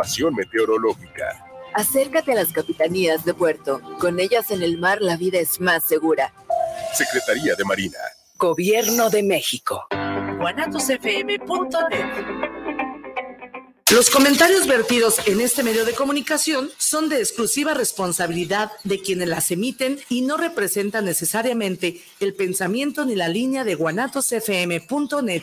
información meteorológica. Acércate a las capitanías de puerto. Con ellas en el mar la vida es más segura. Secretaría de Marina. Gobierno de México. Los comentarios vertidos en este medio de comunicación son de exclusiva responsabilidad de quienes las emiten y no representan necesariamente el pensamiento ni la línea de guanatosfm.net.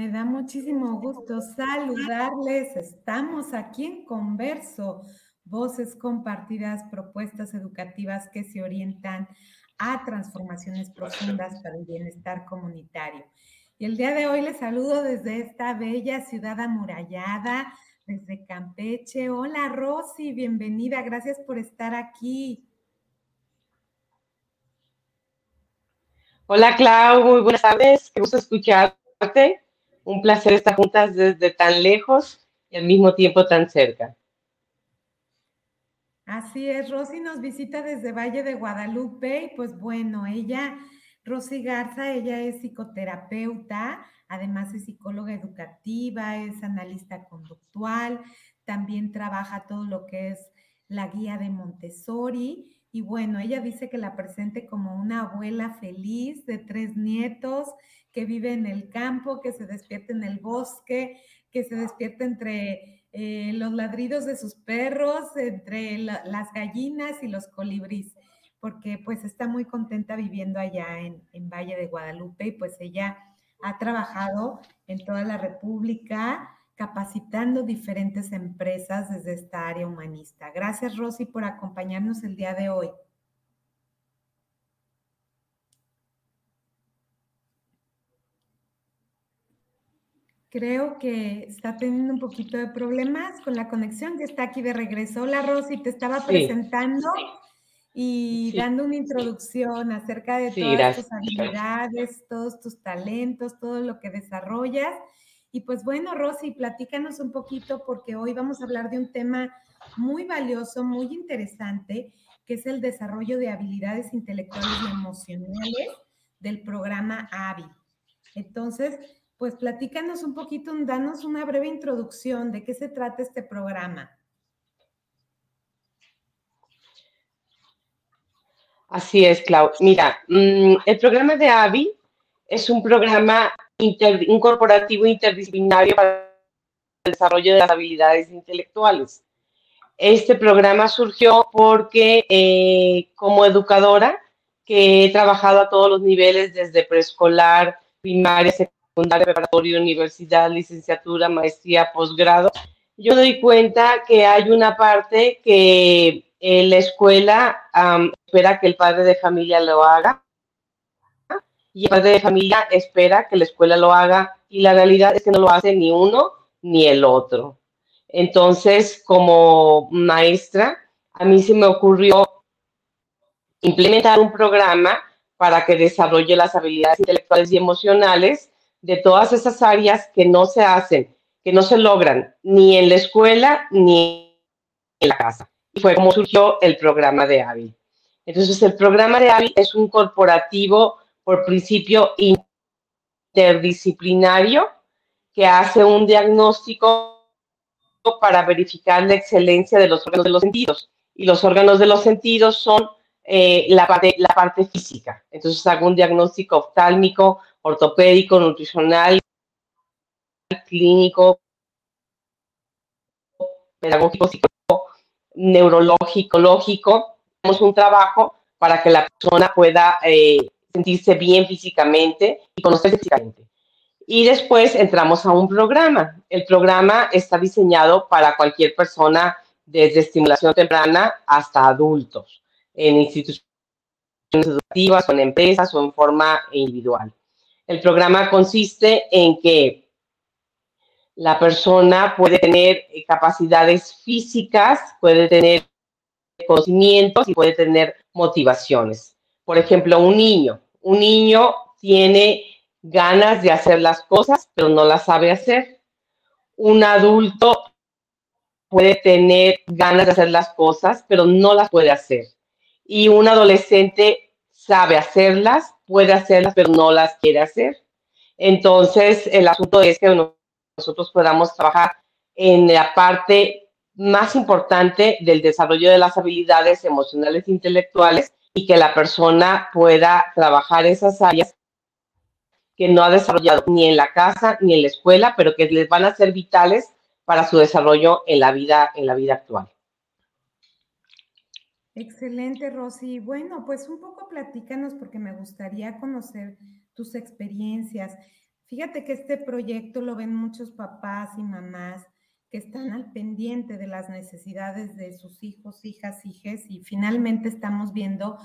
Me da muchísimo gusto saludarles. Estamos aquí en Converso, voces compartidas, propuestas educativas que se orientan a transformaciones profundas para el bienestar comunitario. Y el día de hoy les saludo desde esta bella ciudad amurallada, desde Campeche. Hola Rosy, bienvenida, gracias por estar aquí. Hola Clau, muy buenas tardes, qué gusto escucharte un placer estar juntas desde tan lejos y al mismo tiempo tan cerca. Así es, Rosy nos visita desde Valle de Guadalupe y pues bueno, ella, Rosy Garza, ella es psicoterapeuta, además es psicóloga educativa, es analista conductual, también trabaja todo lo que es la guía de Montessori y bueno, ella dice que la presente como una abuela feliz de tres nietos que vive en el campo, que se despierta en el bosque, que se despierta entre eh, los ladridos de sus perros, entre las gallinas y los colibríes, porque pues está muy contenta viviendo allá en, en Valle de Guadalupe y pues ella ha trabajado en toda la República capacitando diferentes empresas desde esta área humanista. Gracias, Rosy, por acompañarnos el día de hoy. Creo que está teniendo un poquito de problemas con la conexión, que está aquí de regreso. Hola Rosy, te estaba presentando y dando una introducción acerca de todas tus habilidades, todos tus talentos, todo lo que desarrollas. Y pues bueno, Rosy, platícanos un poquito porque hoy vamos a hablar de un tema muy valioso, muy interesante, que es el desarrollo de habilidades intelectuales y emocionales del programa AVI. Entonces, pues platícanos un poquito, danos una breve introducción de qué se trata este programa. Así es, Clau. Mira, mm, el programa de AVI es un programa un corporativo interdisciplinario para el desarrollo de las habilidades intelectuales. Este programa surgió porque eh, como educadora, que he trabajado a todos los niveles, desde preescolar, primaria, secundaria, secundaria, preparatoria, universidad, licenciatura, maestría, posgrado, yo doy cuenta que hay una parte que eh, la escuela espera que el padre de familia lo haga y el padre de familia espera que la escuela lo haga y la realidad es que no lo hace ni uno ni el otro. Entonces, como maestra, a mí se me ocurrió implementar un programa para que desarrolle las habilidades intelectuales y emocionales de todas esas áreas que no se hacen, que no se logran ni en la escuela ni en la casa. Y fue como surgió el programa de AVI. Entonces, el programa de AVI es un corporativo por principio interdisciplinario que hace un diagnóstico para verificar la excelencia de los órganos de los sentidos. Y los órganos de los sentidos son eh, la, parte, la parte física. Entonces hago un diagnóstico oftálmico, ortopédico, nutricional, clínico, pedagógico, psicológico, neurológico, lógico. Hacemos un trabajo para que la persona pueda eh, sentirse bien físicamente y conocerse físicamente. Y después entramos a un programa. El programa está diseñado para cualquier persona desde estimulación temprana hasta adultos, en instituciones educativas o en empresas o en forma individual. El programa consiste en que la persona puede tener capacidades físicas, puede tener conocimientos y puede tener motivaciones. Por ejemplo, un niño. Un niño tiene ganas de hacer las cosas, pero no las sabe hacer. Un adulto puede tener ganas de hacer las cosas, pero no las puede hacer. Y un adolescente sabe hacerlas, puede hacerlas, pero no las quiere hacer. Entonces, el asunto es que nosotros podamos trabajar en la parte más importante del desarrollo de las habilidades emocionales e intelectuales y que la persona pueda trabajar esas áreas que no ha desarrollado ni en la casa ni en la escuela, pero que les van a ser vitales para su desarrollo en la vida, en la vida actual. Excelente, Rosy. Bueno, pues un poco platícanos porque me gustaría conocer tus experiencias. Fíjate que este proyecto lo ven muchos papás y mamás que están al pendiente de las necesidades de sus hijos, hijas, hijes y finalmente estamos viendo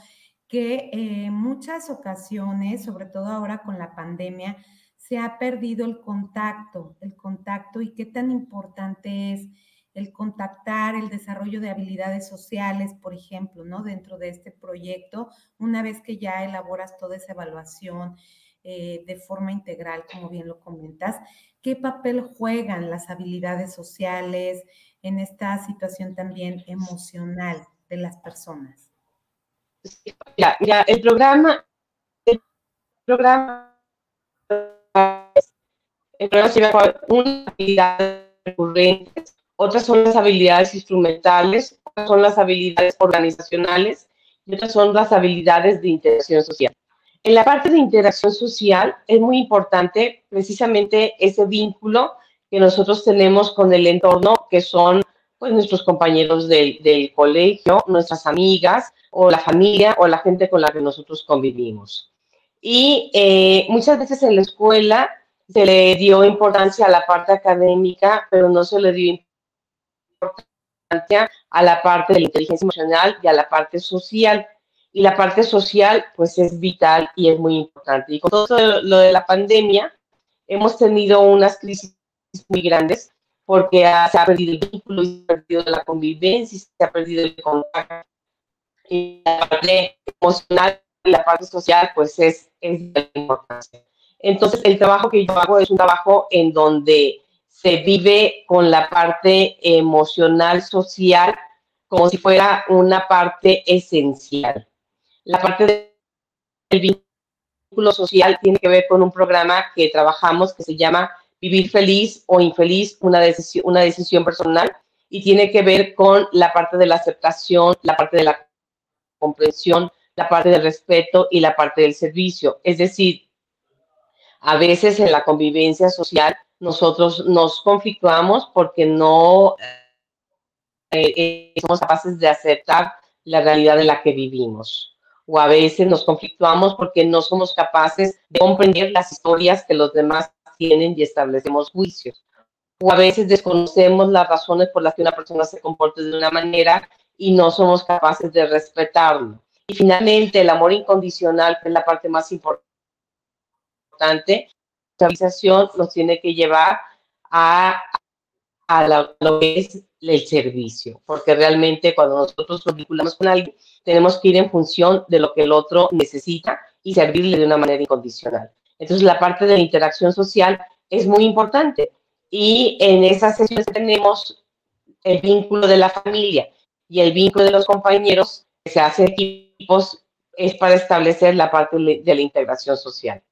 que en muchas ocasiones, sobre todo ahora con la pandemia, se ha perdido el contacto, el contacto y qué tan importante es el contactar, el desarrollo de habilidades sociales, por ejemplo, ¿no? Dentro de este proyecto, una vez que ya elaboras toda esa evaluación eh, de forma integral, como bien lo comentas, ¿qué papel juegan las habilidades sociales en esta situación también emocional de las personas? El programa, el programa, el programa unas habilidades recurrentes, otras son las habilidades instrumentales, otras son las habilidades organizacionales y otras son las habilidades de interacción social. En la parte de interacción social es muy importante precisamente ese vínculo que nosotros tenemos con el entorno, que son pues, nuestros compañeros del, colegio, nuestras amigas o la familia o la gente con la que nosotros convivimos. Y eh, muchas veces en la escuela se le dio importancia a la parte académica, pero no se le dio a la parte de la inteligencia emocional y a la parte social y la parte social pues es vital y es muy importante. Y con todo lo de la pandemia hemos tenido unas crisis muy grandes porque se ha perdido el vínculo, se ha perdido la convivencia, se ha perdido el contacto. Y la parte emocional y la parte social pues es, es de importancia. Entonces el trabajo que yo hago es un trabajo en donde se vive con la parte emocional, social, como si fuera una parte esencial. La parte del vínculo social tiene que ver con un programa que trabajamos que se llama Vivir feliz o infeliz, una decisión, una decisión personal, y tiene que ver con la parte de la aceptación, la parte de la comprensión, la parte del respeto y la parte del servicio. Es decir, a veces en la convivencia social nosotros nos conflictuamos porque no eh, eh, somos capaces de aceptar la realidad en la que vivimos o a veces nos conflictuamos porque no somos capaces de comprender las historias que los demás tienen y establecemos juicios. O a veces desconocemos las razones por las que una persona se comporta de una manera y no somos capaces de respetarlo. Y finalmente, el amor incondicional, que es la parte más importante, la realización nos tiene que llevar a, a lo que es el servicio, porque realmente cuando nosotros nos vinculamos con alguien, tenemos que ir en función de lo que el otro necesita y servirle de una manera incondicional. Entonces, la parte de la interacción social es muy importante. Y en esas sesiones tenemos el vínculo de la familia y el vínculo de los compañeros que se hacen equipos es para establecer la parte de la integración social.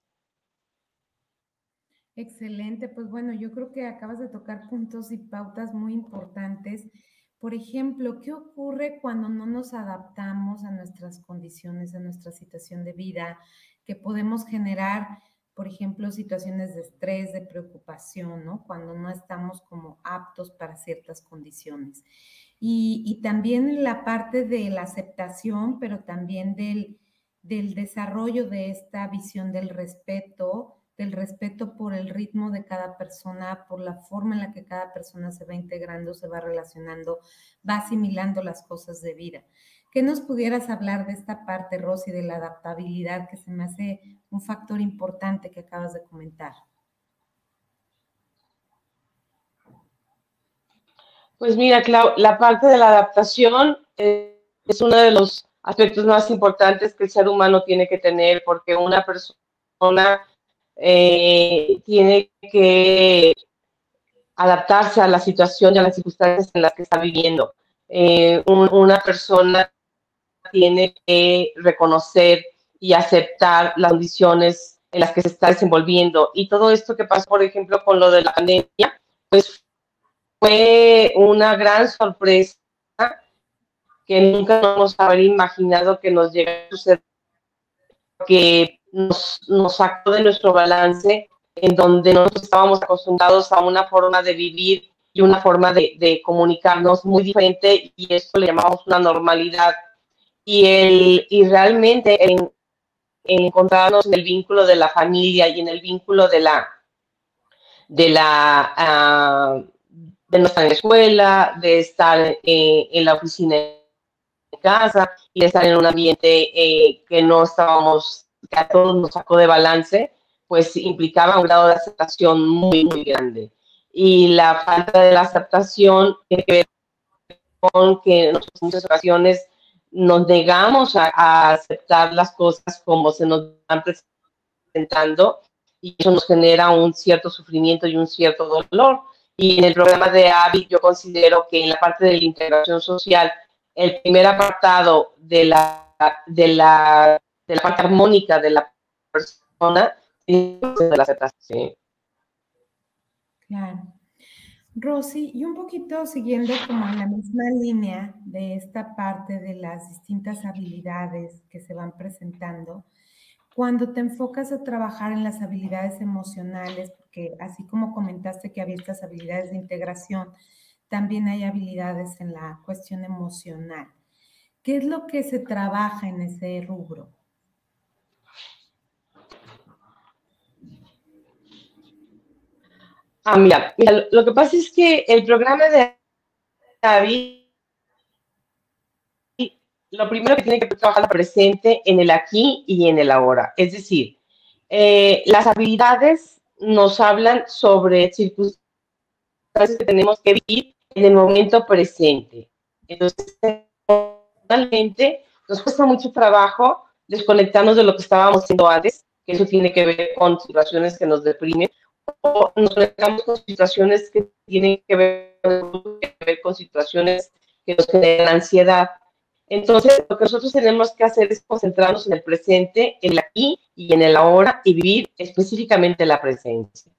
Excelente, pues bueno, yo creo que acabas de tocar puntos y pautas muy importantes por ejemplo, ¿qué ocurre cuando no nos adaptamos a nuestras condiciones, a nuestra situación de vida? Que podemos generar, por ejemplo, situaciones de estrés, de preocupación, ¿no? Cuando no estamos como aptos para ciertas condiciones. Y, también la parte de la aceptación, pero también del, del desarrollo de esta visión del respeto, del respeto por el ritmo de cada persona, por la forma en la que cada persona se va integrando, se va relacionando, va asimilando las cosas de vida. ¿Qué nos pudieras hablar de esta parte, Rosy, de la adaptabilidad, que se me hace un factor importante que acabas de comentar? Pues mira, Clau, la parte de la adaptación es uno de los aspectos más importantes que el ser humano tiene que tener, porque una persona eh, tiene que adaptarse a la situación y a las circunstancias en las que está viviendo. Eh, una persona tiene que reconocer y aceptar las condiciones en las que se está desenvolviendo. Y todo esto que pasó, por ejemplo, con lo de la pandemia, pues fue una gran sorpresa que nunca nos haber imaginado que nos llegara a suceder, que nos, nos sacó de nuestro balance en donde nosotros estábamos acostumbrados a una forma de vivir y una forma de, de comunicarnos muy diferente y esto le llamamos una normalidad. Y, el, y realmente en, encontrarnos en el vínculo de la familia y en el vínculo de la de la uh, de no estar en la escuela, de estar eh, en la oficina de casa y de estar en un ambiente eh, que no estábamos que a todos nos sacó de balance, pues implicaba un grado de aceptación muy, muy grande. Y la falta de la aceptación tiene que ver con que en muchas ocasiones nos negamos a, aceptar las cosas como se nos van presentando y eso nos genera un cierto sufrimiento y un cierto dolor. Y en el programa de AVI yo considero que en la parte de la integración social, el primer apartado de la, de la de la parte armónica de la persona y de la aceptación. Claro. Rosy, y un poquito siguiendo como en la misma línea de esta parte de las distintas habilidades que se van presentando, cuando te enfocas a trabajar en las habilidades emocionales, porque así como comentaste que había estas habilidades de integración, también hay habilidades en la cuestión emocional. ¿Qué es lo que se trabaja en ese rubro? Ah, mira, lo que pasa es que el programa de David, lo primero que tiene que trabajar presente en el aquí y en el ahora. Es decir, eh, las habilidades nos hablan sobre circunstancias que tenemos que vivir en el momento presente. Entonces, normalmente nos cuesta mucho trabajo desconectarnos de lo que estábamos haciendo antes, que eso tiene que ver con situaciones que nos deprimen o nos conectamos con situaciones que tienen que ver, con situaciones que nos generan ansiedad. Entonces, lo que nosotros tenemos que hacer es concentrarnos en el presente, en el aquí y en el ahora y vivir específicamente la presencia.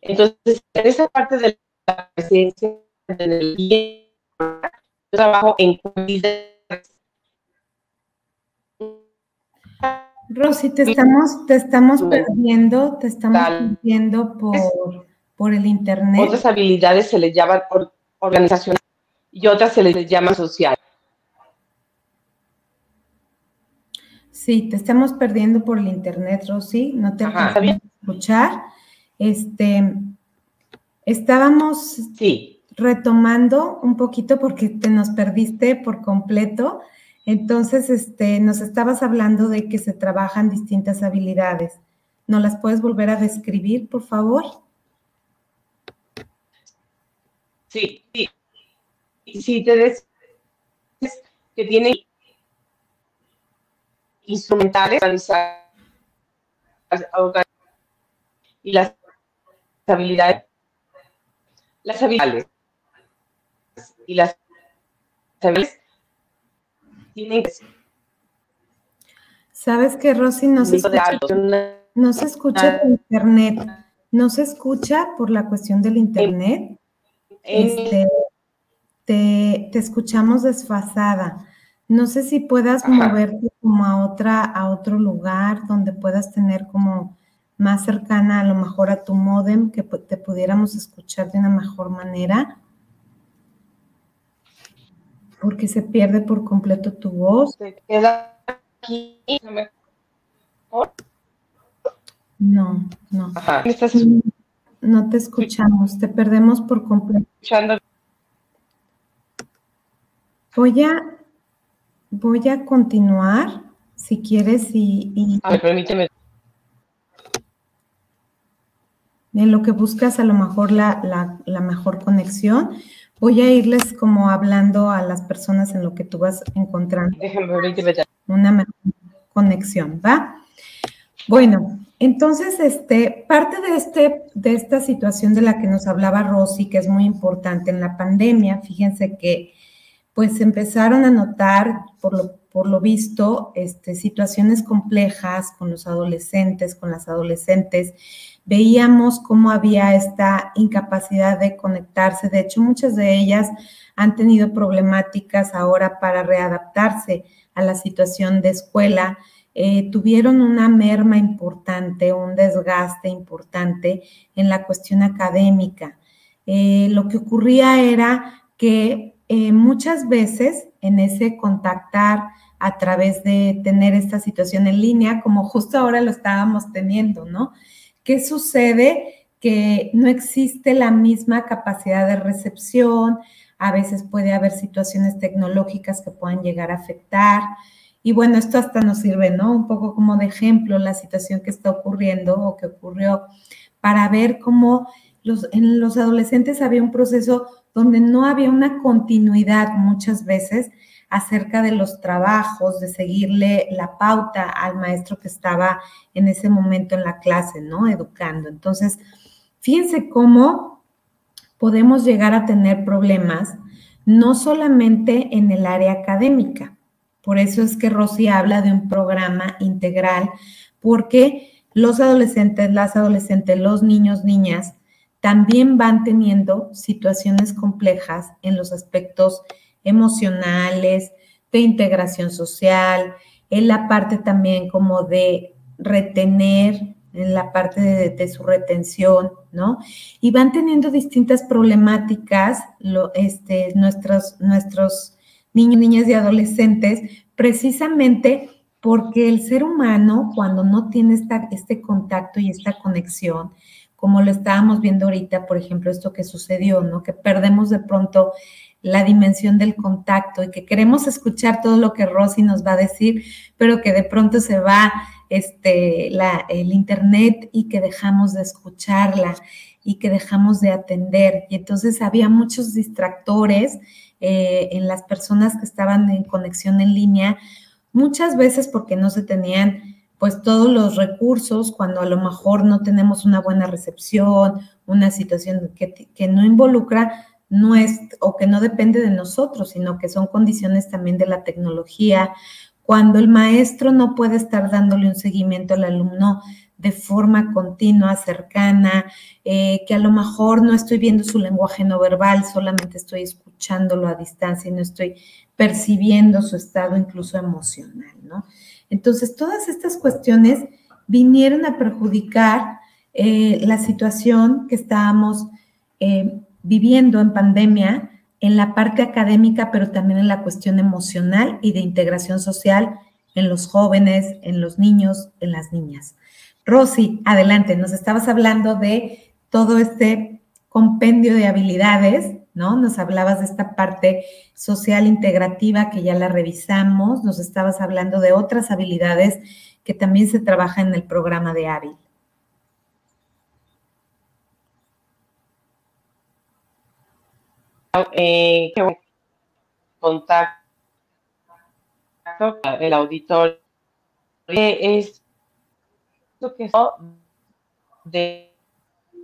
Entonces, en esa parte de la presencia, en el día, yo trabajo en cualidades Rosy, te estamos, te estamos perdiendo, te estamos perdiendo por, por el internet. Otras habilidades se les llaman organizacional y otras se les llama social. Sí, te estamos perdiendo por el internet, Rosy. No te podemos escuchar. Este, estábamos sí. retomando un poquito porque te nos perdiste por completo. Entonces, este, nos estabas hablando de que se trabajan distintas habilidades. ¿No las puedes volver a describir, por favor? Sí, sí. Sí, te des que tiene instrumentales y las habilidades las habilidades y las habilidades Sabes que Rosy no se escucha, no se escucha por internet, no se escucha por la cuestión del internet. Este, te, escuchamos desfasada. No sé si puedas moverte como a otra, a otro lugar donde puedas tener como más cercana a lo mejor a tu modem, que te pudiéramos escuchar de una mejor manera porque se pierde por completo tu voz. Se queda aquí mejor. No, no. Ajá. ¿Me estás No te escuchamos, te perdemos por completo. escuchando? Voy a, voy a continuar, si quieres, y, y A ver, permíteme. En lo que buscas a lo mejor la, la- la mejor conexión. Voy a irles como hablando a las personas en lo que tú vas encontrando una mejor conexión, ¿va? Bueno, entonces, este, parte de, este, de esta situación de la que nos hablaba Rosy, que es muy importante en la pandemia, fíjense que pues empezaron a notar, por lo, por lo visto, este, situaciones complejas con los adolescentes, con las adolescentes. Veíamos cómo había esta incapacidad de conectarse. De hecho, muchas de ellas han tenido problemáticas ahora para readaptarse a la situación de escuela. Eh, tuvieron una merma importante, un desgaste importante en la cuestión académica. Eh, lo que ocurría era que eh, muchas veces en ese contactar a través de tener esta situación en línea, como justo ahora lo estábamos teniendo, ¿no? ¿Qué sucede? Que no existe la misma capacidad de recepción, a veces puede haber situaciones tecnológicas que puedan llegar a afectar. Y bueno, esto hasta nos sirve, ¿no? Un poco como de ejemplo la situación que está ocurriendo o que ocurrió para ver cómo los, en los adolescentes había un proceso donde no había una continuidad muchas veces acerca de los trabajos, de seguirle la pauta al maestro que estaba en ese momento en la clase, ¿no? Educando. Entonces, fíjense cómo podemos llegar a tener problemas, no solamente en el área académica. Por eso es que Rosy habla de un programa integral, porque los adolescentes, las adolescentes, los niños, niñas, también van teniendo situaciones complejas en los aspectos emocionales, de integración social, en la parte también como de retener, en la parte de, su retención, ¿no? Y van teniendo distintas problemáticas lo, este, nuestros, nuestros niños, niñas y adolescentes, precisamente porque el ser humano, cuando no tiene esta, este contacto y esta conexión, como lo estábamos viendo ahorita, por ejemplo, esto que sucedió, ¿no? Que perdemos de pronto la dimensión del contacto y que queremos escuchar todo lo que Rosy nos va a decir, pero que de pronto se va este, la, el internet y que dejamos de escucharla y que dejamos de atender. Y entonces había muchos distractores eh, en las personas que estaban en conexión en línea, muchas veces porque no se tenían pues todos los recursos cuando a lo mejor no tenemos una buena recepción, una situación que, que no involucra o que no depende de nosotros, sino que son condiciones también de la tecnología. Cuando el maestro no puede estar dándole un seguimiento al alumno de forma continua, cercana, eh, que a lo mejor no estoy viendo su lenguaje no verbal, solamente estoy escuchándolo a distancia y no estoy percibiendo su estado incluso emocional, ¿no? Entonces, todas estas cuestiones vinieron a perjudicar eh, la situación que estábamos eh, viviendo en pandemia en la parte académica, pero también en la cuestión emocional y de integración social en los jóvenes, en los niños, en las niñas. Rosy, adelante, nos estabas hablando de todo este compendio de habilidades, ¿no? Nos hablabas de esta parte social integrativa que ya la revisamos, nos estabas hablando de otras habilidades que también se trabaja en el programa de hábil. Eh, contacto el auditor es lo que de,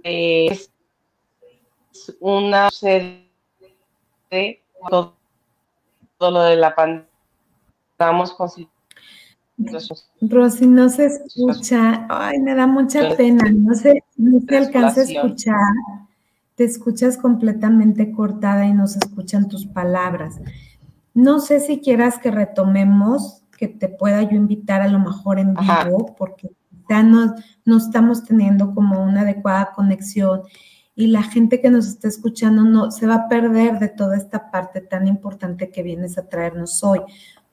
de es una de todo, todo lo de la pandemia estamos con Rosy, no se escucha, ay, me da mucha pena, no se, no se alcanza a escuchar, te escuchas completamente cortada y no se escuchan tus palabras. No sé si quieras que retomemos, que te pueda yo invitar a lo mejor en vivo, Ajá. porque no, no estamos teniendo como una adecuada conexión y la gente que nos está escuchando no se va a perder de toda esta parte tan importante que vienes a traernos hoy.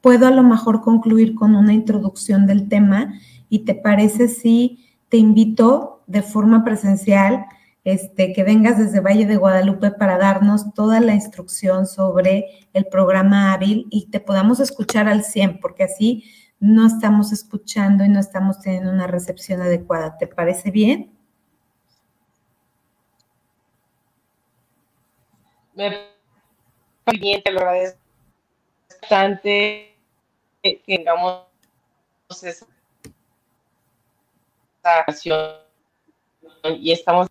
Puedo a lo mejor concluir con una introducción del tema y te parece si te invito de forma presencial este, que vengas desde Valle de Guadalupe para darnos toda la instrucción sobre el programa hábil y te podamos escuchar al 100, porque así no estamos escuchando y no estamos teniendo una recepción adecuada. ¿Te parece bien? Me bien, te lo agradezco bastante que tengamos esa acción y estamos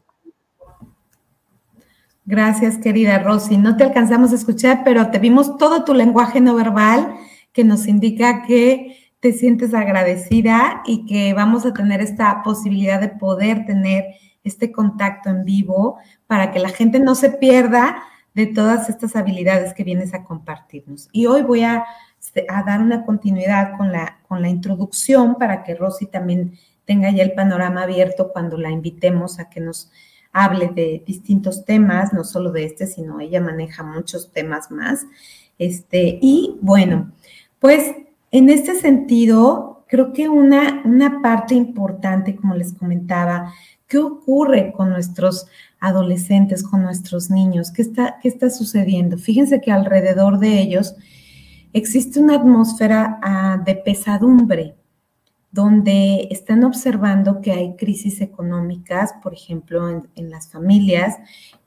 Gracias, querida Rosy. No te alcanzamos a escuchar, pero te vimos todo tu lenguaje no verbal que nos indica que te sientes agradecida y que vamos a tener esta posibilidad de poder tener este contacto en vivo para que la gente no se pierda de todas estas habilidades que vienes a compartirnos. Y hoy voy a, a dar una continuidad con la, con la introducción para que Rosy también tenga ya el panorama abierto cuando la invitemos a que nos hable de distintos temas, no solo de este, sino ella maneja muchos temas más. Este, y bueno, pues en este sentido, creo que una, una parte importante, como les comentaba, ¿qué ocurre con nuestros adolescentes, con nuestros niños? ¿Qué está, qué está sucediendo? Fíjense que alrededor de ellos existe una atmósfera ah, de pesadumbre, donde están observando que hay crisis económicas, por ejemplo, en, las familias,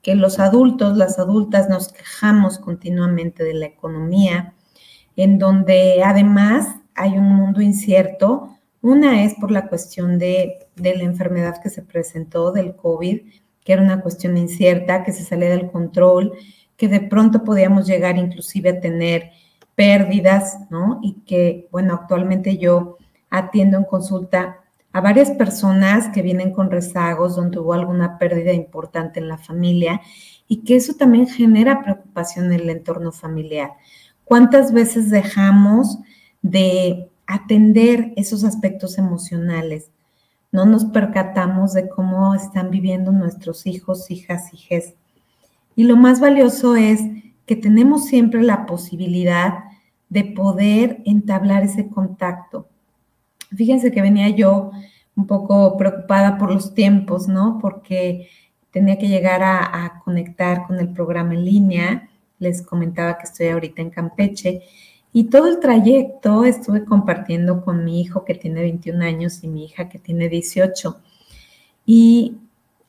que los adultos, las adultas nos quejamos continuamente de la economía, en donde además hay un mundo incierto. Una es por la cuestión de, de la enfermedad que se presentó del COVID, que era una cuestión incierta, que se salía del control, que de pronto podíamos llegar inclusive a tener pérdidas, ¿no? Y que, bueno, actualmente yo atiendo en consulta a varias personas que vienen con rezagos, donde hubo alguna pérdida importante en la familia y que eso también genera preocupación en el entorno familiar. ¿Cuántas veces dejamos de atender esos aspectos emocionales? No nos percatamos de cómo están viviendo nuestros hijos, hijas, hijes. Y lo más valioso es que tenemos siempre la posibilidad de poder entablar ese contacto, Fíjense que venía yo un poco preocupada por los tiempos, ¿no? Porque tenía que llegar a, conectar con el programa en línea. Les comentaba que estoy ahorita en Campeche y todo el trayecto estuve compartiendo con mi hijo que tiene 21 años y mi hija que tiene 18. Y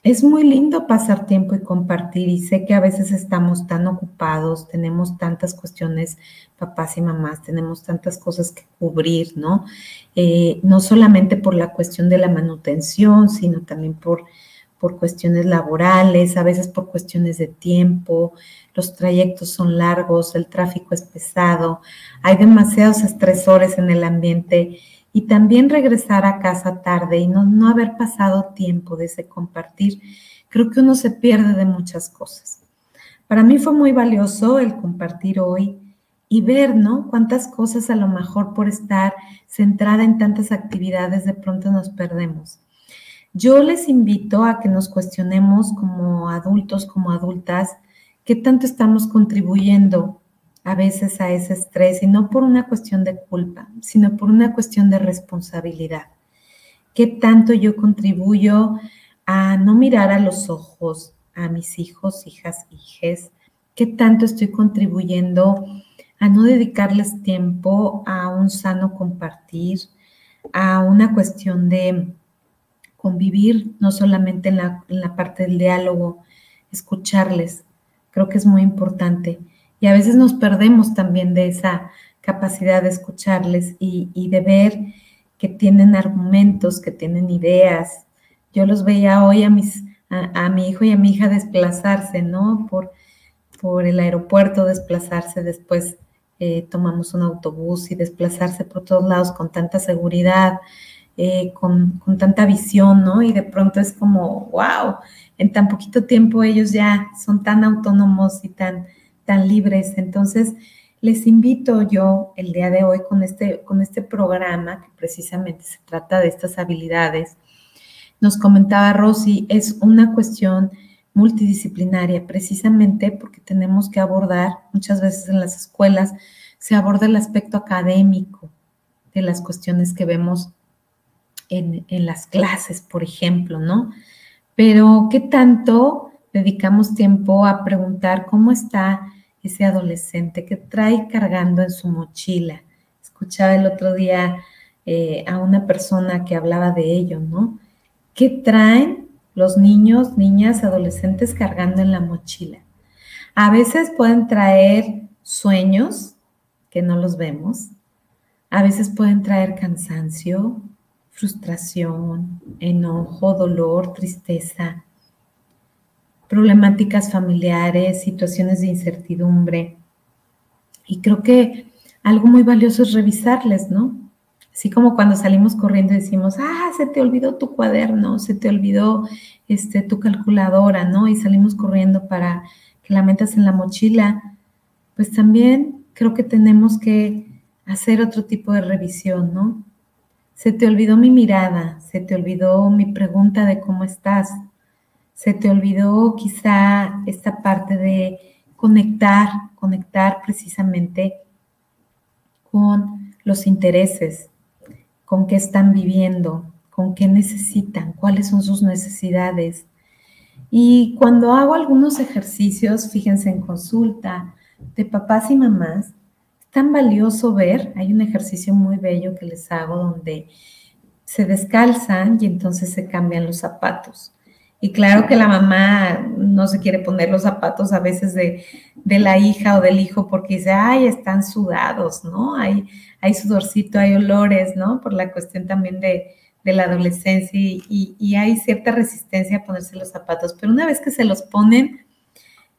es muy lindo pasar tiempo y compartir y sé que a veces estamos tan ocupados, tenemos tantas cuestiones, papás y mamás, tenemos tantas cosas que cubrir, ¿no? Eh, no solamente por la cuestión de la manutención, sino también por, por cuestiones laborales, a veces por cuestiones de tiempo, los trayectos son largos, el tráfico es pesado, hay demasiados estresores en el ambiente y también regresar a casa tarde y no, no haber pasado tiempo de ese compartir, creo que uno se pierde de muchas cosas. Para mí fue muy valioso el compartir hoy y ver, ¿no? Cuántas cosas a lo mejor por estar centrada en tantas actividades de pronto nos perdemos. Yo les invito a que nos cuestionemos como adultos, como adultas, qué tanto estamos contribuyendo a veces a ese estrés y no por una cuestión de culpa, sino por una cuestión de responsabilidad. ¿Qué tanto yo contribuyo a no mirar a los ojos a mis hijos, hijas, hijes? ¿Qué tanto estoy contribuyendo a no dedicarles tiempo a un sano compartir, a una cuestión de convivir, no solamente en la, en la parte del diálogo, escucharles? Creo que es muy importante y a veces nos perdemos también de esa capacidad de escucharles y, de ver que tienen argumentos, que tienen ideas. Yo los veía hoy a, mis, a, mi hijo y a mi hija desplazarse, ¿no? Por, por el aeropuerto, desplazarse después. Eh, tomamos un autobús y desplazarse por todos lados con tanta seguridad, eh, con, con, tanta visión, ¿no? Y de pronto es como, wow, en tan poquito tiempo ellos ya son tan autónomos y tan tan libres. Entonces, les invito yo el día de hoy con este, con este programa, que precisamente se trata de estas habilidades. Nos comentaba Rosy, es una cuestión multidisciplinaria, precisamente porque tenemos que abordar, muchas veces en las escuelas, se aborda el aspecto académico de las cuestiones que vemos en, las clases, por ejemplo, ¿no? Pero ¿qué tanto dedicamos tiempo a preguntar cómo está ese adolescente que trae cargando en su mochila? Escuchaba el otro día eh, a una persona que hablaba de ello, ¿no? ¿Qué traen los niños, niñas, adolescentes cargando en la mochila? A veces pueden traer sueños que no los vemos. A veces pueden traer cansancio, frustración, enojo, dolor, tristeza, problemáticas familiares, situaciones de incertidumbre. Y creo que algo muy valioso es revisarles, ¿no? Así como cuando salimos corriendo y decimos, ah, se te olvidó tu cuaderno, se te olvidó este, tu calculadora, ¿no? Y salimos corriendo para que la metas en la mochila, pues también creo que tenemos que hacer otro tipo de revisión, ¿no? Se te olvidó mi mirada, se te olvidó mi pregunta de cómo estás, se te olvidó quizá esta parte de conectar, conectar precisamente con los intereses, con qué están viviendo, con qué necesitan, cuáles son sus necesidades. Y cuando hago algunos ejercicios, fíjense en consulta de papás y mamás, tan valioso ver, hay un ejercicio muy bello que les hago donde se descalzan y entonces se cambian los zapatos. Y claro que la mamá no se quiere poner los zapatos a veces de, la hija o del hijo porque dice, ay, están sudados, ¿no? Hay, hay sudorcito, hay olores, ¿no? Por la cuestión también de, la adolescencia y, y, hay cierta resistencia a ponerse los zapatos. Pero una vez que se los ponen,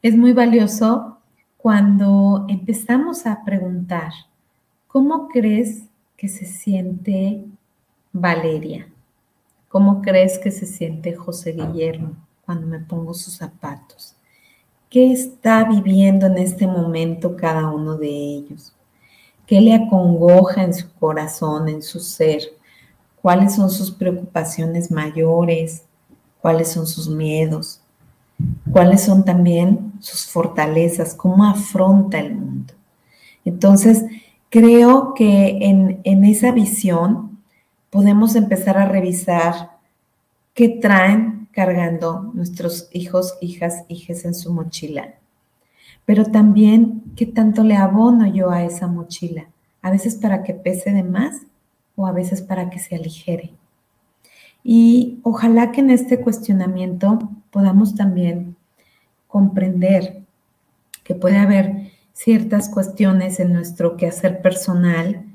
es muy valioso cuando empezamos a preguntar, ¿cómo crees que se siente Valeria? ¿Cómo crees que se siente José Guillermo cuando me pongo sus zapatos? ¿Qué está viviendo en este momento cada uno de ellos? ¿Qué le acongoja en su corazón, en su ser? ¿Cuáles son sus preocupaciones mayores? ¿Cuáles son sus miedos? ¿Cuáles son también sus fortalezas? ¿Cómo afronta el mundo? Entonces, creo que en, en esa visión podemos empezar a revisar qué traen cargando nuestros hijos, hijas, hijas en su mochila. Pero también qué tanto le abono yo a esa mochila. A veces para que pese de más o a veces para que se aligere. Y ojalá que en este cuestionamiento podamos también comprender que puede haber ciertas cuestiones en nuestro quehacer personal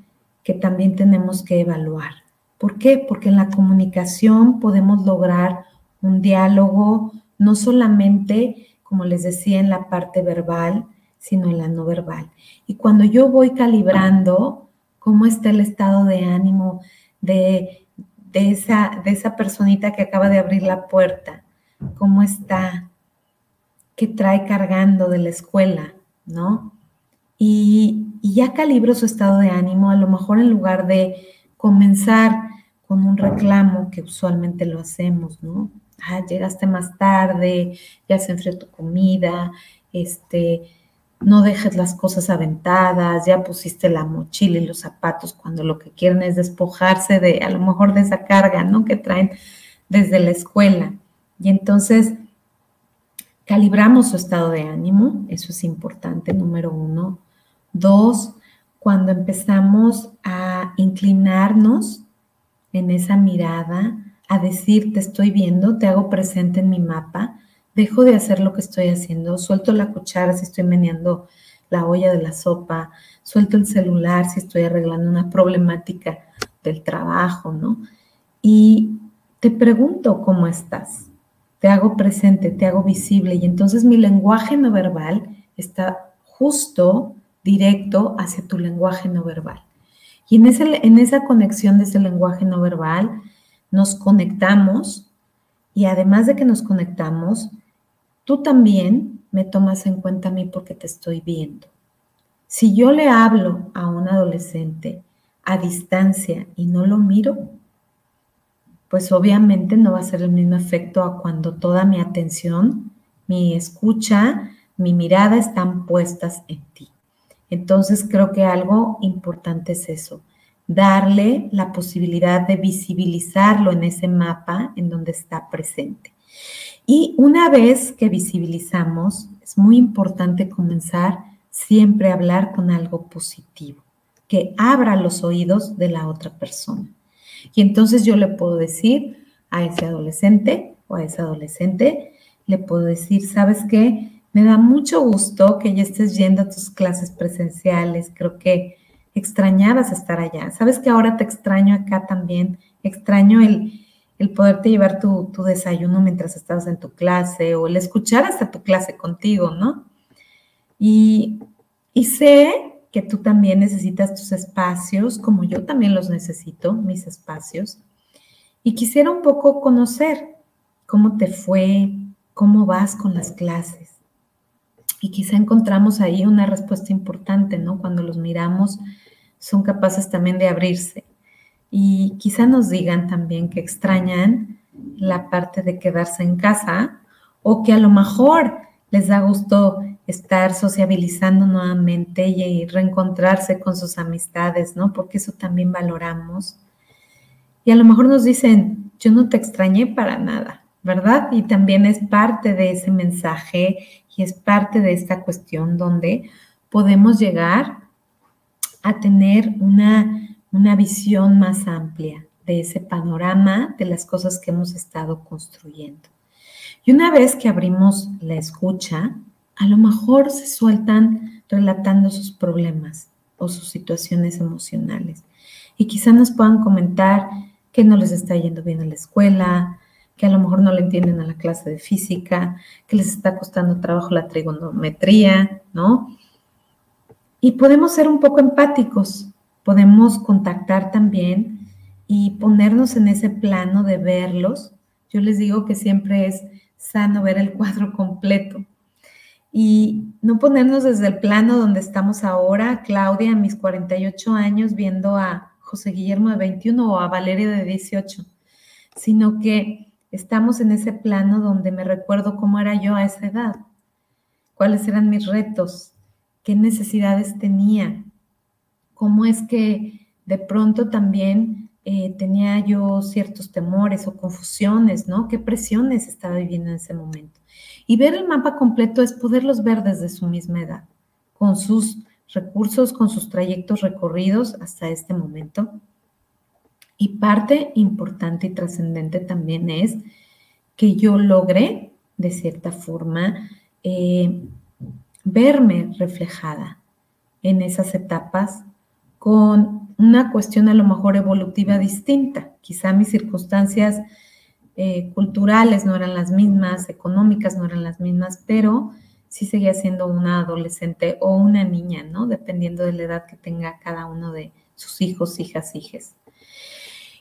que también tenemos que evaluar. ¿Por qué? Porque en la comunicación podemos lograr un diálogo no solamente, como les decía, en la parte verbal, sino en la no verbal. Y cuando yo voy calibrando cómo está el estado de ánimo de, esa, de esa personita que acaba de abrir la puerta, cómo está, qué trae cargando de la escuela, ¿no? Y, ya calibro su estado de ánimo, a lo mejor en lugar de comenzar con un reclamo que usualmente lo hacemos, ¿no? Ah, llegaste más tarde, ya se enfrió tu comida, este, no dejes las cosas aventadas, ya pusiste la mochila y los zapatos cuando lo que quieren es despojarse de, a lo mejor, de esa carga, ¿no? Que traen desde la escuela. Y entonces, calibramos su estado de ánimo, eso es importante, número uno. Dos, cuando empezamos a inclinarnos en esa mirada, a decir, te estoy viendo, te hago presente en mi mapa, dejo de hacer lo que estoy haciendo, suelto la cuchara si estoy meneando la olla de la sopa, suelto el celular si estoy arreglando una problemática del trabajo, ¿no? Y te pregunto cómo estás, te hago presente, te hago visible y entonces mi lenguaje no verbal está justo directo hacia tu lenguaje no verbal. Y en, en esa conexión de ese lenguaje no verbal, nos conectamos y además de que nos conectamos, tú también me tomas en cuenta a mí porque te estoy viendo. Si yo le hablo a un adolescente a distancia y no lo miro, pues obviamente no va a ser el mismo efecto a cuando toda mi atención, mi escucha, mi mirada están puestas en ti. Entonces creo que algo importante es eso, darle la posibilidad de visibilizarlo en ese mapa en donde está presente. Y una vez que visibilizamos, es muy importante comenzar siempre a hablar con algo positivo, que abra los oídos de la otra persona. Y entonces yo le puedo decir a ese adolescente o a esa adolescente, le puedo decir, ¿sabes qué? Me da mucho gusto que ya estés yendo a tus clases presenciales. Creo que extrañabas estar allá. ¿Sabes que ahora te extraño acá también? Extraño el, el poderte llevar tu, tu, desayuno mientras estabas en tu clase o el escuchar hasta tu clase contigo, ¿no? Y, y sé que tú también necesitas tus espacios, como yo también los necesito, mis espacios. Y quisiera un poco conocer cómo te fue, cómo vas con las clases. Y quizá encontramos ahí una respuesta importante, ¿no? Cuando los miramos, son capaces también de abrirse. Y quizá nos digan también que extrañan la parte de quedarse en casa o que a lo mejor les da gusto estar sociabilizando nuevamente y reencontrarse con sus amistades, ¿no? Porque eso también valoramos. Y a lo mejor nos dicen, yo no te extrañé para nada, ¿verdad? Y también es parte de ese mensaje y es parte de esta cuestión donde podemos llegar a tener una, una visión más amplia de ese panorama de las cosas que hemos estado construyendo. Y una vez que abrimos la escucha, a lo mejor se sueltan relatando sus problemas o sus situaciones emocionales. Y quizá nos puedan comentar que no les está yendo bien en la escuela, que a lo mejor no le entienden a la clase de física, que les está costando trabajo la trigonometría, ¿no? Y podemos ser un poco empáticos, podemos contactar también y ponernos en ese plano de verlos. Yo les digo que siempre es sano ver el cuadro completo y no ponernos desde el plano donde estamos ahora, Claudia, a mis 48 años, viendo a José Guillermo de 21 o a Valeria de 18, sino que estamos en ese plano donde me recuerdo cómo era yo a esa edad, cuáles eran mis retos, qué necesidades tenía, cómo es que de pronto también eh, tenía yo ciertos temores o confusiones, ¿no? ¿Qué presiones estaba viviendo en ese momento? Y ver el mapa completo es poderlos ver desde su misma edad, con sus recursos con sus trayectos recorridos hasta este momento. Y parte importante y trascendente también es que yo logré, de cierta forma, eh, verme reflejada en esas etapas con una cuestión a lo mejor evolutiva distinta. Quizá mis circunstancias eh, culturales no eran las mismas, económicas no eran las mismas, pero sí seguía siendo una adolescente o una niña, ¿no? Dependiendo de la edad que tenga cada uno de sus hijos, hijas, hijes.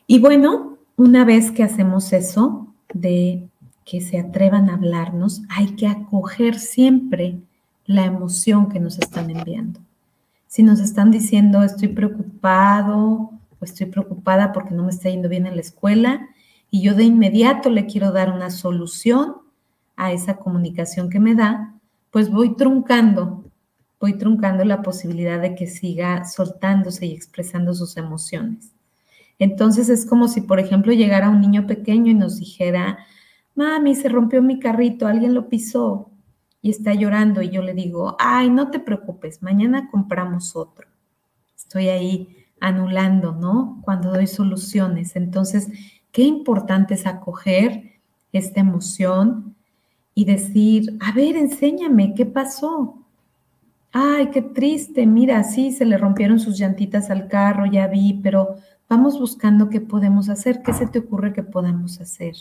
Y bueno, una vez que hacemos eso, de que se atrevan a hablarnos, hay que acoger siempre la emoción que nos están enviando. Si nos están diciendo estoy preocupado o estoy preocupada porque no me está yendo bien en la escuela y yo de inmediato le quiero dar una solución a esa comunicación que me da, pues voy truncando, voy truncando la posibilidad de que siga soltándose y expresando sus emociones. Entonces es como si, por ejemplo, llegara un niño pequeño y nos dijera, mami, se rompió mi carrito, alguien lo pisó y está llorando y yo le digo, ay, no te preocupes, mañana compramos otro. Estoy ahí anulando, ¿no? Cuando doy soluciones. Entonces, qué importante es acoger esta emoción y decir, a ver, enséñame, ¿qué pasó? Ay, qué triste, mira, sí, se le rompieron sus llantitas al carro, ya vi, pero vamos buscando qué podemos hacer, qué se te ocurre que podamos hacer,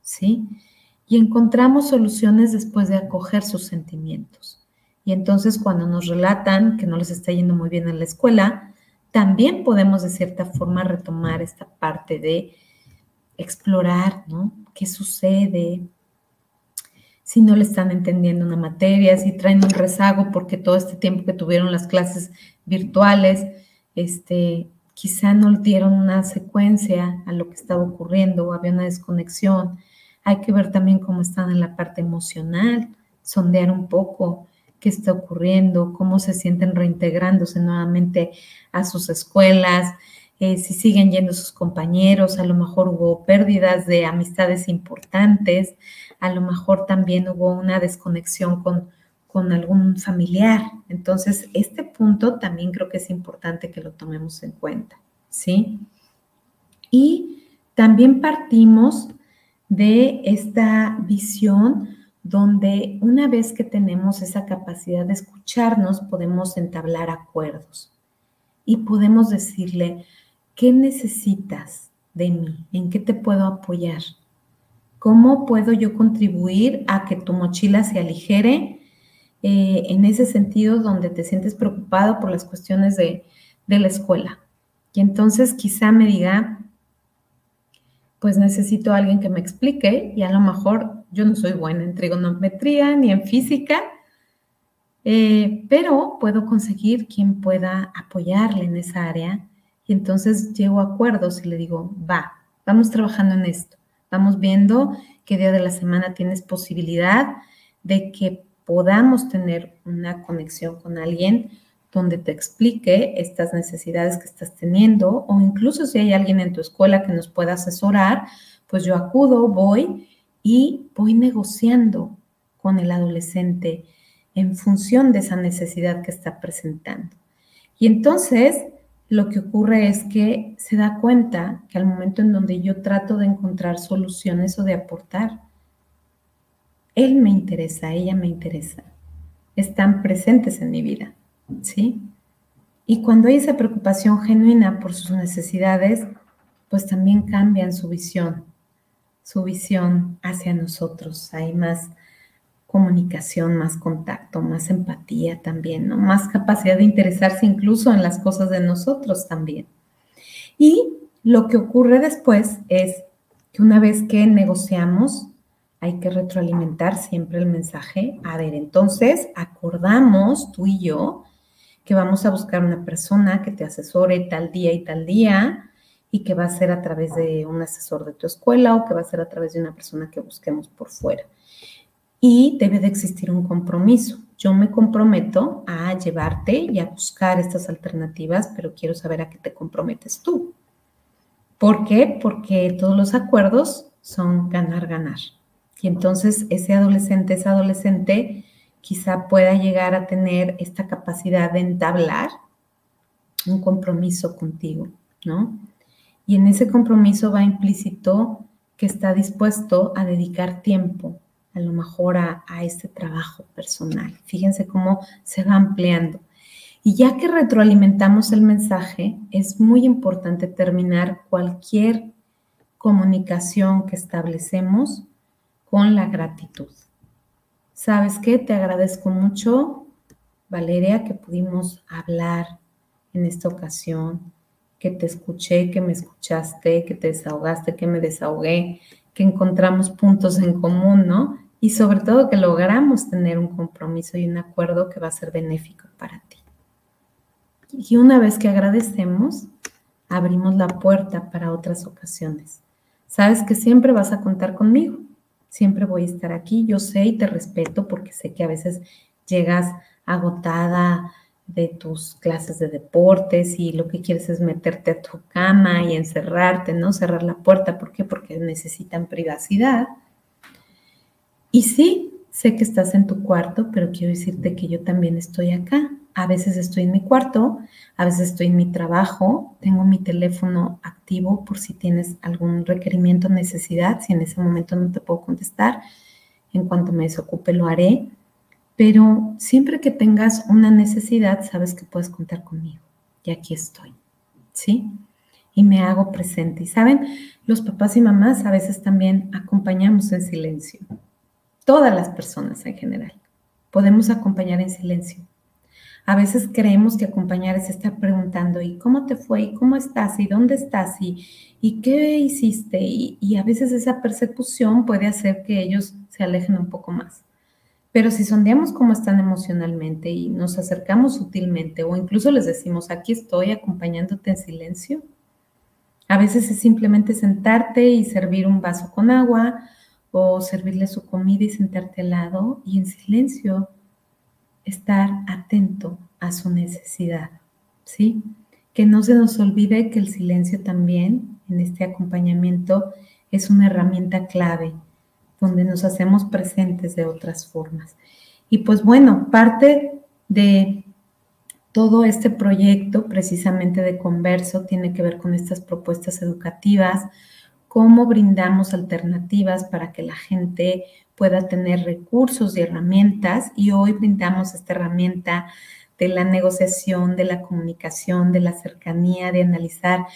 ¿sí? Y encontramos soluciones después de acoger sus sentimientos. Y entonces cuando nos relatan que no les está yendo muy bien en la escuela, también podemos de cierta forma retomar esta parte de explorar, ¿no? ¿Qué sucede? si no le están entendiendo una materia, si traen un rezago porque todo este tiempo que tuvieron las clases virtuales, este, quizá no dieron una secuencia a lo que estaba ocurriendo o había una desconexión. Hay que ver también cómo están en la parte emocional, sondear un poco qué está ocurriendo, cómo se sienten reintegrándose nuevamente a sus escuelas, eh, si siguen yendo sus compañeros, a lo mejor hubo pérdidas de amistades importantes, a lo mejor también hubo una desconexión con, con algún familiar. Entonces, este punto también creo que es importante que lo tomemos en cuenta, ¿sí? Y también partimos de esta visión donde una vez que tenemos esa capacidad de escucharnos, podemos entablar acuerdos y podemos decirle, ¿qué necesitas de mí? ¿En qué te puedo apoyar? ¿Cómo puedo yo contribuir a que tu mochila se aligere eh, en ese sentido donde te sientes preocupado por las cuestiones de, la escuela? Y entonces quizá me diga, pues necesito a alguien que me explique y a lo mejor yo no soy buena en trigonometría ni en física, eh, pero puedo conseguir quien pueda apoyarle en esa área y entonces llego a acuerdos y le digo, va, vamos trabajando en esto, vamos viendo qué día de la semana tienes posibilidad de que podamos tener una conexión con alguien donde te explique estas necesidades que estás teniendo o incluso si hay alguien en tu escuela que nos pueda asesorar, pues yo acudo, voy y voy negociando con el adolescente en función de esa necesidad que está presentando. Y entonces lo que ocurre es que se da cuenta que al momento en donde yo trato de encontrar soluciones o de aportar, él me interesa, ella me interesa, están presentes en mi vida. ¿sí? Y cuando hay esa preocupación genuina por sus necesidades, pues también cambian su visión, su visión hacia nosotros. Hay más comunicación, más contacto, más empatía también, ¿no? Más capacidad de interesarse incluso en las cosas de nosotros también. Y lo que ocurre después es que una vez que negociamos, hay que retroalimentar siempre el mensaje. A ver, entonces acordamos tú y yo que vamos a buscar una persona que te asesore tal día y tal día y que va a ser a través de un asesor de tu escuela o que va a ser a través de una persona que busquemos por fuera. Y debe de existir un compromiso. Yo me comprometo a llevarte y a buscar estas alternativas, pero quiero saber a qué te comprometes tú. ¿Por qué? Porque todos los acuerdos son ganar, ganar. Y entonces ese adolescente, esa adolescente quizá pueda llegar a tener esta capacidad de entablar un compromiso contigo, ¿no? Y en ese compromiso va implícito que está dispuesto a dedicar tiempo, a lo mejor a, este trabajo personal. Fíjense cómo se va ampliando. Y ya que retroalimentamos el mensaje, es muy importante terminar cualquier comunicación que establecemos con la gratitud. ¿Sabes qué? Te agradezco mucho, Valeria, que pudimos hablar en esta ocasión, que te escuché, que me escuchaste, que te desahogaste, que me desahogué, que encontramos puntos en común, ¿no? Y sobre todo que logramos tener un compromiso y un acuerdo que va a ser benéfico para ti. Y una vez que agradecemos, abrimos la puerta para otras ocasiones. Sabes que siempre vas a contar conmigo siempre voy a estar aquí. Yo sé y te respeto porque sé que a veces llegas agotada de tus clases de deportes y lo que quieres es meterte a tu cama y encerrarte, ¿no? Cerrar la puerta. ¿Por qué? Porque necesitan privacidad. Y sí, sé que estás en tu cuarto, pero quiero decirte que yo también estoy acá. A veces estoy en mi cuarto, a veces estoy en mi trabajo, tengo mi teléfono activo por si tienes algún requerimiento necesidad, si en ese momento no te puedo contestar, en cuanto me desocupe lo haré, pero siempre que tengas una necesidad, sabes que puedes contar conmigo y aquí estoy, ¿sí? Y me hago presente. Y saben, los papás y mamás a veces también acompañamos en silencio, todas las personas en general. Podemos acompañar en silencio a veces creemos que acompañar es estar preguntando, ¿y cómo te fue? ¿Y cómo estás? ¿Y dónde estás? ¿Y, y qué hiciste? Y, y a veces esa persecución puede hacer que ellos se alejen un poco más. Pero si sondeamos cómo están emocionalmente y nos acercamos sutilmente o incluso les decimos, aquí estoy acompañándote en silencio, a veces es simplemente sentarte y servir un vaso con agua o servirle su comida y sentarte al lado y en silencio estar atento a su necesidad, ¿sí? que no se nos olvide que el silencio también en este acompañamiento es una herramienta clave donde nos hacemos presentes de otras formas. Y pues bueno, parte de todo este proyecto precisamente de Converso tiene que ver con estas propuestas educativas, cómo brindamos alternativas para que la gente pueda tener recursos y herramientas. Y hoy brindamos esta herramienta de la negociación, de la comunicación, de la cercanía, de analizar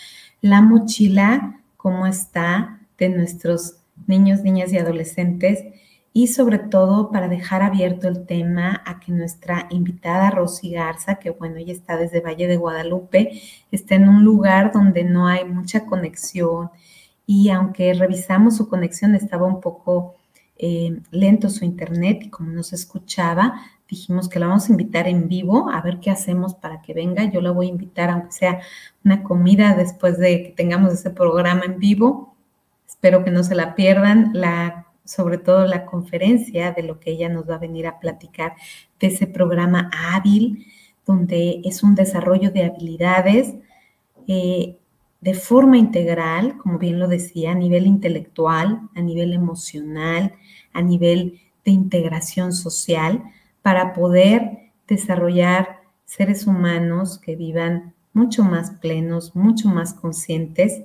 la mochila, cómo está de nuestros niños, niñas y adolescentes y sobre todo para dejar abierto el tema a que nuestra invitada Rosy Garza, que bueno, ella está desde Valle de Guadalupe, está en un lugar donde no hay mucha conexión y aunque revisamos su conexión estaba un poco eh, lento su internet y como no se escuchaba, dijimos que la vamos a invitar en vivo a ver qué hacemos para que venga. Yo la voy a invitar, aunque sea una comida después de que tengamos ese programa en vivo. Espero que no se la pierdan. La sobre todo la conferencia de lo que ella nos va a venir a platicar de ese programa hábil, donde es un desarrollo de habilidades eh, de forma integral, como bien lo decía, a nivel intelectual, a nivel emocional, a nivel de integración social, para poder desarrollar seres humanos que vivan mucho más plenos, mucho más conscientes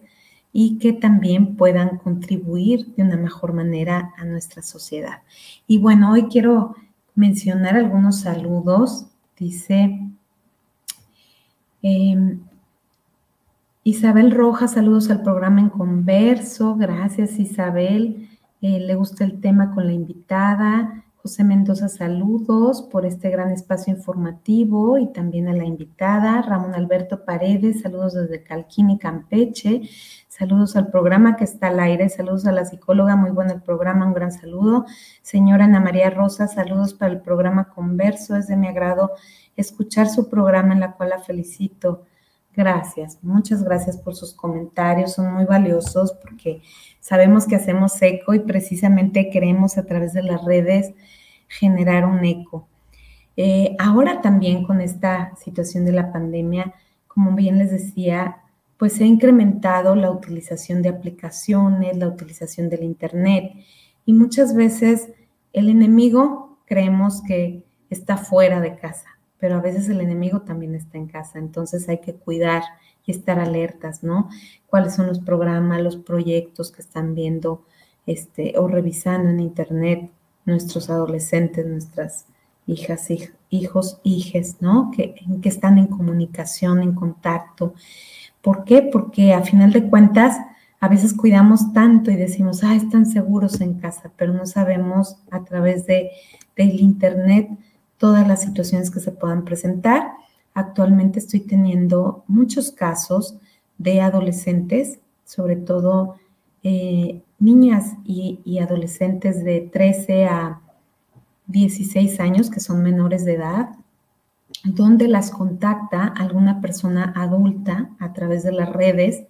y que también puedan contribuir de una mejor manera a nuestra sociedad. Y bueno, hoy quiero mencionar algunos saludos. Dice em, Isabel Rojas, saludos al programa en converso. Gracias Isabel. Eh, le gusta el tema con la invitada. José Mendoza, saludos por este gran espacio informativo y también a la invitada. Ramón Alberto Paredes, saludos desde Calquín y Campeche. Saludos al programa que está al aire, saludos a la psicóloga, muy bueno el programa, un gran saludo. Señora Ana María Rosa, saludos para el programa Converso, es de mi agrado escuchar su programa en la cual la felicito. Gracias, muchas gracias por sus comentarios, son muy valiosos porque sabemos que hacemos eco y precisamente queremos a través de las redes generar un eco. Eh, ahora también con esta situación de la pandemia, como bien les decía, pues se ha incrementado la utilización de aplicaciones, la utilización del Internet y muchas veces el enemigo creemos que está fuera de casa, pero a veces el enemigo también está en casa, entonces hay que cuidar y estar alertas, ¿no? ¿Cuáles son los programas, los proyectos que están viendo este, o revisando en Internet nuestros adolescentes, nuestras hijas, hijos, hijes, ¿no? Que, que están en comunicación, en contacto. ¿Por qué? Porque a final de cuentas, a veces cuidamos tanto y decimos, ah, están seguros en casa, pero no sabemos a través de, del Internet todas las situaciones que se puedan presentar. Actualmente estoy teniendo muchos casos de adolescentes, sobre todo eh, niñas y, y, adolescentes de 13 a 16 años, que son menores de edad, donde las contacta alguna persona adulta a través de las redes,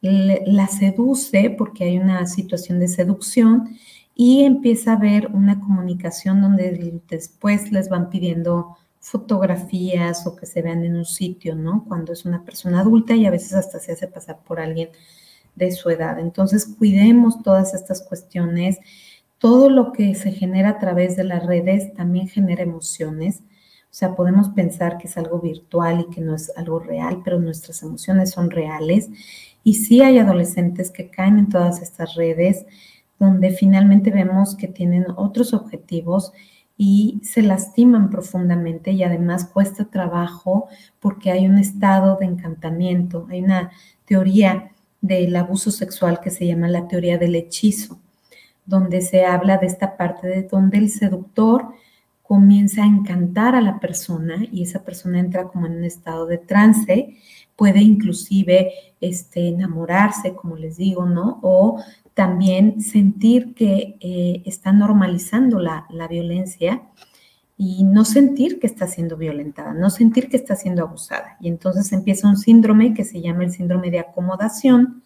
la seduce porque hay una situación de seducción y empieza a haber una comunicación donde después les van pidiendo fotografías o que se vean en un sitio, ¿no? Cuando es una persona adulta y a veces hasta se hace pasar por alguien de su edad. Entonces, cuidemos todas estas cuestiones. Todo lo que se genera a través de las redes también genera emociones o sea, podemos pensar que es algo virtual y que no es algo real, pero nuestras emociones son reales. Y sí hay adolescentes que caen en todas estas redes donde finalmente vemos que tienen otros objetivos y se lastiman profundamente y además cuesta trabajo porque hay un estado de encantamiento, hay una teoría del abuso sexual que se llama la teoría del hechizo, donde se habla de esta parte de donde el seductor comienza a encantar a la persona y esa persona entra como en un estado de trance, puede inclusive este, enamorarse, como les digo, ¿no? O también sentir que eh, está normalizando la, la violencia y no sentir que está siendo violentada, no sentir que está siendo abusada. Y entonces empieza un síndrome que se llama el síndrome de acomodación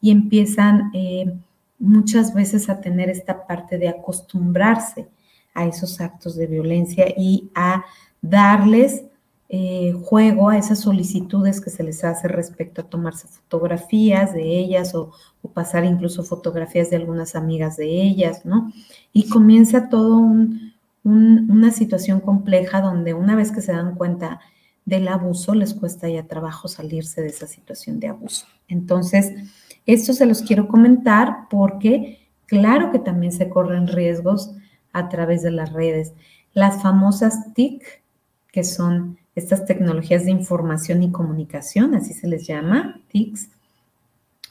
y empiezan eh, muchas veces a tener esta parte de acostumbrarse a esos actos de violencia y a darles eh, juego a esas solicitudes que se les hace respecto a tomarse fotografías de ellas o, pasar incluso fotografías de algunas amigas de ellas, ¿no? Y comienza todo una situación compleja donde una vez que se dan cuenta del abuso, les cuesta ya trabajo salirse de esa situación de abuso. Entonces, esto se los quiero comentar porque claro que también se corren riesgos a través de las redes. Las famosas TIC, que son estas tecnologías de información y comunicación, así se les llama, TICs,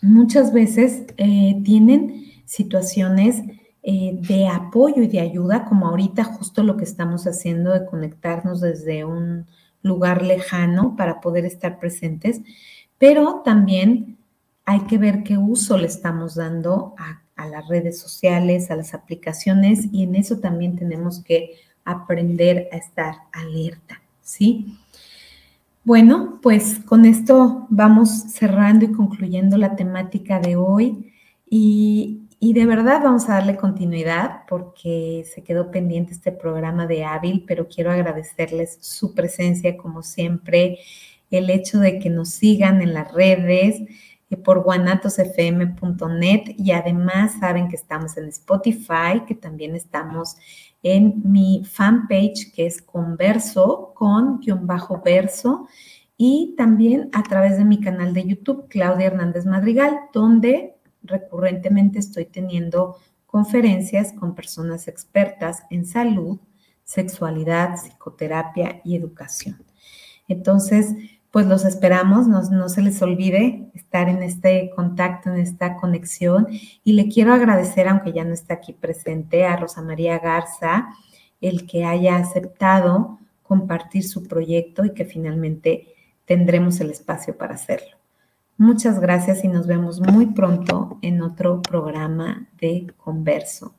muchas veces eh, tienen situaciones eh, de apoyo y de ayuda, como ahorita justo lo que estamos haciendo de conectarnos desde un lugar lejano para poder estar presentes, pero también hay que ver qué uso le estamos dando a, las redes sociales, a las aplicaciones, y en eso también tenemos que aprender a estar alerta. ¿sí? Bueno, pues con esto vamos cerrando y concluyendo la temática de hoy y, de verdad vamos a darle continuidad porque se quedó pendiente este programa de hábil, pero quiero agradecerles su presencia como siempre, el hecho de que nos sigan en las redes por guanatosfm.net y además saben que estamos en Spotify, que también estamos en mi fanpage que es Converso con guion bajo verso y también a través de mi canal de YouTube, Claudia Hernández Madrigal, donde recurrentemente estoy teniendo conferencias con personas expertas en salud, sexualidad, psicoterapia y educación. Entonces, pues los esperamos, no, se les olvide estar en este contacto, en esta conexión. Y le quiero agradecer, aunque ya no está aquí presente, a Rosa María Garza, el que haya aceptado compartir su proyecto y que finalmente tendremos el espacio para hacerlo. Muchas gracias y nos vemos muy pronto en otro programa de Converso.